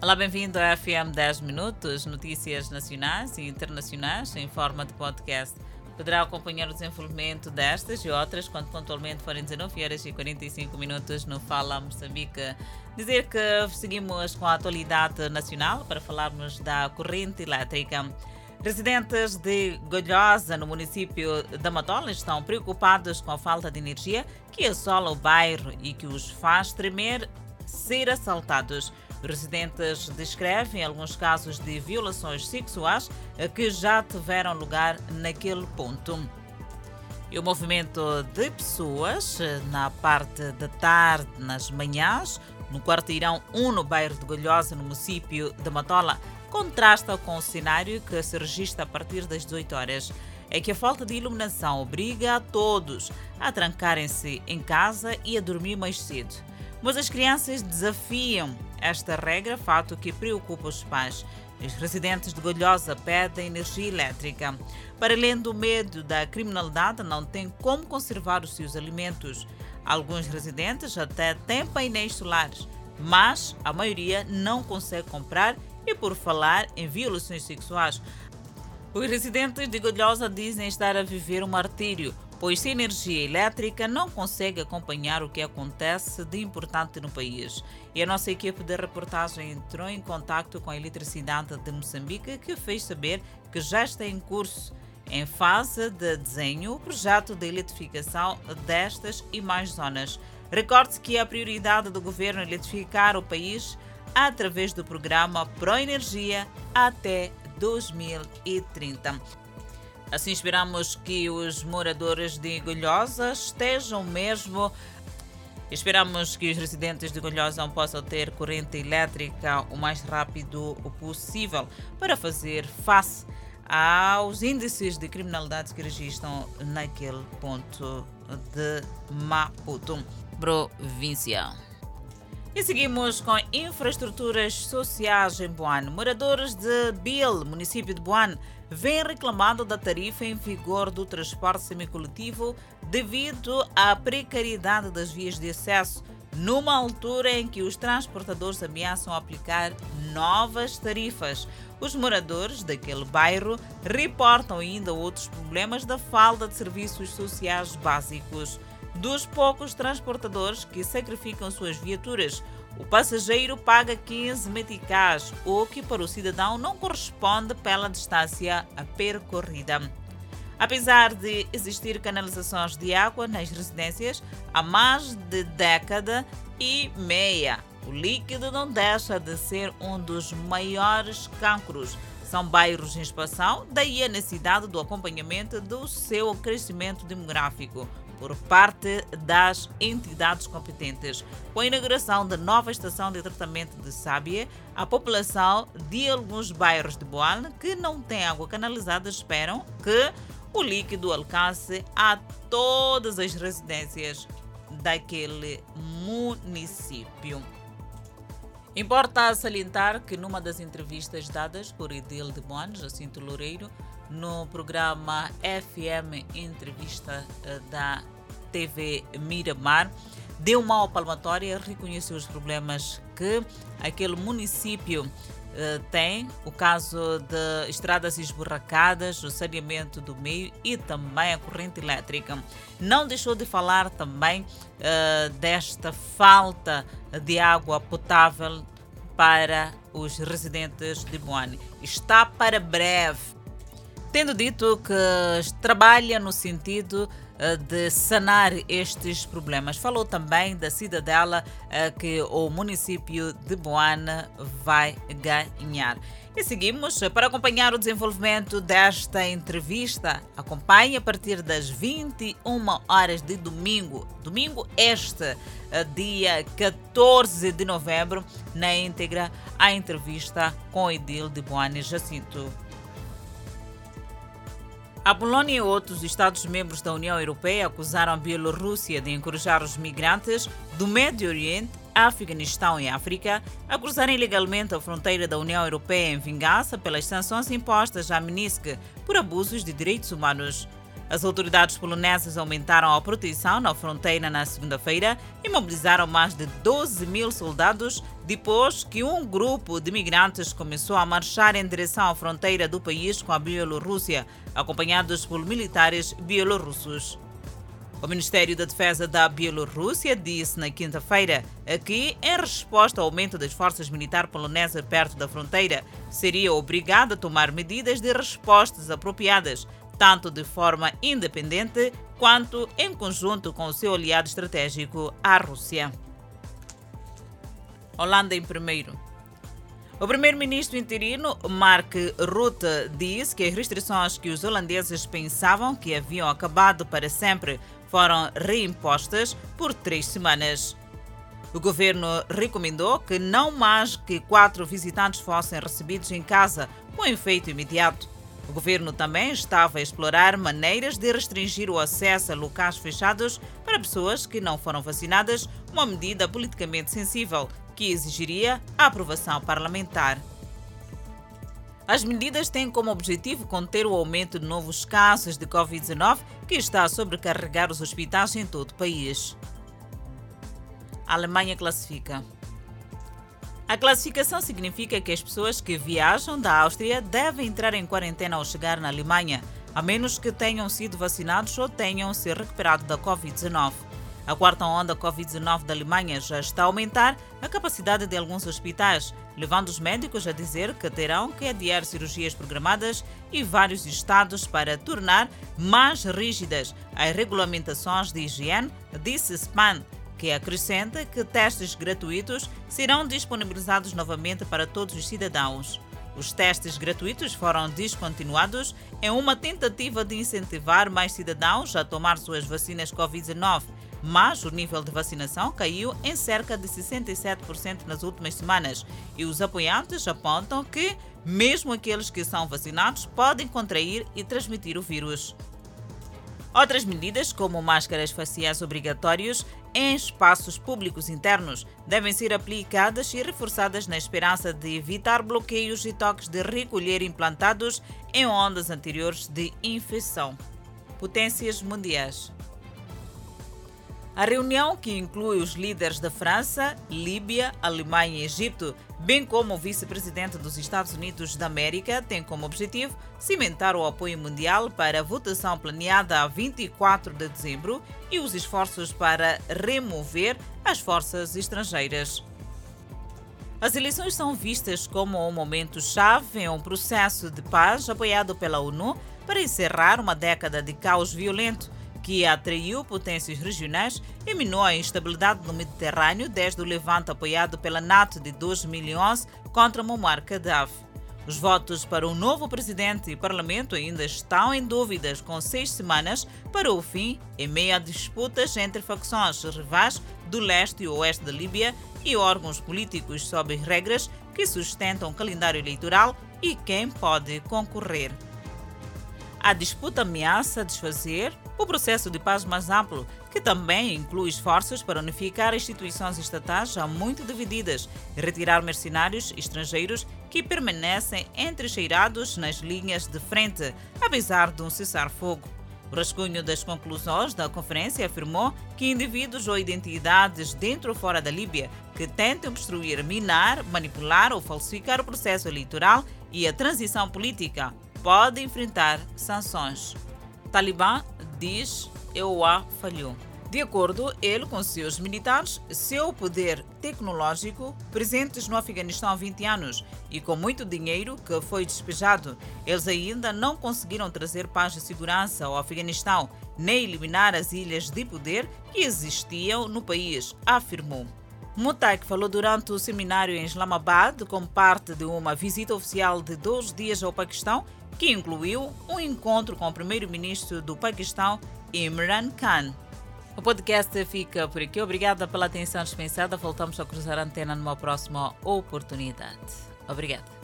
Olá, bem-vindo ao FM 10 Minutos, notícias nacionais e internacionais em forma de podcast. Poderá acompanhar o desenvolvimento destas e outras quando pontualmente forem 19 horas e 45 minutos no Fala Moçambique. Dizer que seguimos com a atualidade nacional para falarmos da corrente elétrica. Residentes de Golhosa, no município da Matola, estão preocupados com a falta de energia que assola o bairro e que os faz tremer ser assaltados. Residentes descrevem alguns casos de violações sexuais que já tiveram lugar naquele ponto. E o movimento de pessoas, na parte da tarde, nas manhãs, no quarteirão 1, no bairro de Golhosa, no município de Matola, contrasta com o cenário que se registra a partir das 18 horas. É que a falta de iluminação obriga a todos a trancarem-se em casa e a dormir mais cedo. Mas as crianças desafiam esta regra, fato que preocupa os pais. Os residentes de Golhosa pedem energia elétrica. Para além do medo da criminalidade, não têm como conservar os seus alimentos. Alguns residentes até têm painéis solares, mas a maioria não consegue comprar e por falar em violações sexuais. Os residentes de Golhosa dizem estar a viver um martírio pois sem energia elétrica não consegue acompanhar o que acontece de importante no país. E a nossa equipe de reportagem entrou em contato com a Eletricidade de Moçambique, que fez saber que já está em curso, em fase de desenho, o projeto de eletrificação destas e mais zonas. Recorde-se que a prioridade do governo é eletrificar o país através do programa Pro Energia até 2030. Assim esperamos que os moradores de Golhosa estejam mesmo. Esperamos que os residentes de Golhosa possam ter corrente elétrica o mais rápido possível para fazer face aos índices de criminalidade que registram naquele ponto de Maputo, província. E seguimos com infraestruturas sociais em Boane. Moradores de Bil, município de Boane, vêm reclamando da tarifa em vigor do transporte semicoletivo devido à precariedade das vias de acesso, numa altura em que os transportadores ameaçam aplicar novas tarifas. Os moradores daquele bairro reportam ainda outros problemas da falta de serviços sociais básicos dos poucos transportadores que sacrificam suas viaturas. O passageiro paga 15 meticais, o que para o cidadão não corresponde pela distância percorrida. Apesar de existir canalizações de água nas residências há mais de década e meia, o líquido não deixa de ser um dos maiores cancros. São bairros em expansão, daí a necessidade do acompanhamento do seu crescimento demográfico por parte das entidades competentes. Com a inauguração da nova estação de tratamento de Sábia, a população de alguns bairros de Boal que não têm água canalizada esperam que o líquido alcance a todas as residências daquele município. Importa salientar que numa das entrevistas dadas por Edil de Boan, Jacinto Loureiro, no programa FM Entrevista eh, da TV Miramar, deu uma palmatória, reconheceu os problemas que aquele município eh, tem, o caso de estradas esburracadas, o saneamento do meio e também a corrente elétrica. Não deixou de falar também uh, desta falta de água potável para os residentes de Moane. Está para breve tendo dito que trabalha no sentido eh, de sanar estes problemas. Falou também da cidadela eh, que o município de Boana vai ganhar. E seguimos para acompanhar o desenvolvimento desta entrevista. Acompanhe a partir das 21 horas de domingo, domingo este, eh, dia 14 de novembro, na íntegra, a entrevista com o Edil de Boana Jacinto a Polónia e outros Estados-membros da União Europeia acusaram a Bielorrússia de encorajar os migrantes do Médio Oriente, Afeganistão e África a cruzarem ilegalmente a fronteira da União Europeia em vingança pelas sanções impostas à Minsk por abusos de direitos humanos. As autoridades polonesas aumentaram a proteção na fronteira na segunda-feira e mobilizaram mais de 12 mil soldados depois que um grupo de migrantes começou a marchar em direção à fronteira do país com a Bielorrússia, acompanhados por militares bielorrussos. O Ministério da Defesa da Bielorrússia disse na quinta-feira que, em resposta ao aumento das forças militares polonesas perto da fronteira, seria obrigado a tomar medidas de respostas apropriadas, tanto de forma independente quanto em conjunto com o seu aliado estratégico, a Rússia. Holanda em primeiro. O primeiro-ministro interino Mark Rutte disse que as restrições que os holandeses pensavam que haviam acabado para sempre foram reimpostas por três semanas. O governo recomendou que não mais que quatro visitantes fossem recebidos em casa com efeito imediato. O governo também estava a explorar maneiras de restringir o acesso a locais fechados para pessoas que não foram vacinadas, uma medida politicamente sensível que exigiria a aprovação parlamentar. As medidas têm como objetivo conter o aumento de novos casos de Covid-19 que está a sobrecarregar os hospitais em todo o país. A Alemanha classifica. A classificação significa que as pessoas que viajam da Áustria devem entrar em quarentena ao chegar na Alemanha, a menos que tenham sido vacinados ou tenham se recuperado da Covid-19. A quarta onda Covid-19 da Alemanha já está a aumentar a capacidade de alguns hospitais, levando os médicos a dizer que terão que adiar cirurgias programadas e vários estados para tornar mais rígidas as regulamentações de higiene, disse Spahn, que acrescenta que testes gratuitos serão disponibilizados novamente para todos os cidadãos. Os testes gratuitos foram descontinuados em uma tentativa de incentivar mais cidadãos a tomar suas vacinas Covid-19 mas o nível de vacinação caiu em cerca de 67% nas últimas semanas e os apoiantes apontam que, mesmo aqueles que são vacinados, podem contrair e transmitir o vírus. Outras medidas, como máscaras faciais obrigatórios em espaços públicos internos, devem ser aplicadas e reforçadas na esperança de evitar bloqueios e toques de recolher implantados em ondas anteriores de infecção. Potências mundiais. A reunião, que inclui os líderes da França, Líbia, Alemanha e Egito, bem como o vice-presidente dos Estados Unidos da América, tem como objetivo cimentar o apoio mundial para a votação planeada a 24 de dezembro e os esforços para remover as forças estrangeiras. As eleições são vistas como um momento-chave em um processo de paz apoiado pela ONU para encerrar uma década de caos violento que atraiu potências regionais e minou a instabilidade no Mediterrâneo desde o levante apoiado pela NATO de 2011 contra Muammar Gaddafi. Os votos para o novo presidente e parlamento ainda estão em dúvidas, com seis semanas para o fim, em meio a disputas entre facções rivais do leste e oeste da Líbia e órgãos políticos sobre regras que sustentam o calendário eleitoral e quem pode concorrer. A disputa ameaça desfazer o processo de paz mais amplo, que também inclui esforços para unificar instituições estatais já muito divididas e retirar mercenários estrangeiros que permanecem entrecheirados nas linhas de frente, apesar de um cessar-fogo. O rascunho das conclusões da conferência afirmou que indivíduos ou identidades dentro ou fora da Líbia que tentem obstruir, minar, manipular ou falsificar o processo eleitoral e a transição política pode enfrentar sanções. Talibã diz EUA falhou. De acordo ele com seus militares, seu poder tecnológico, presentes no Afeganistão há 20 anos e com muito dinheiro que foi despejado, eles ainda não conseguiram trazer paz e segurança ao Afeganistão, nem eliminar as ilhas de poder que existiam no país, afirmou. Mutak falou durante o seminário em Islamabad como parte de uma visita oficial de dois dias ao Paquistão que incluiu um encontro com o primeiro-ministro do Paquistão, Imran Khan. O podcast fica por aqui. Obrigada pela atenção dispensada. Voltamos a cruzar a antena numa próxima oportunidade. Obrigada.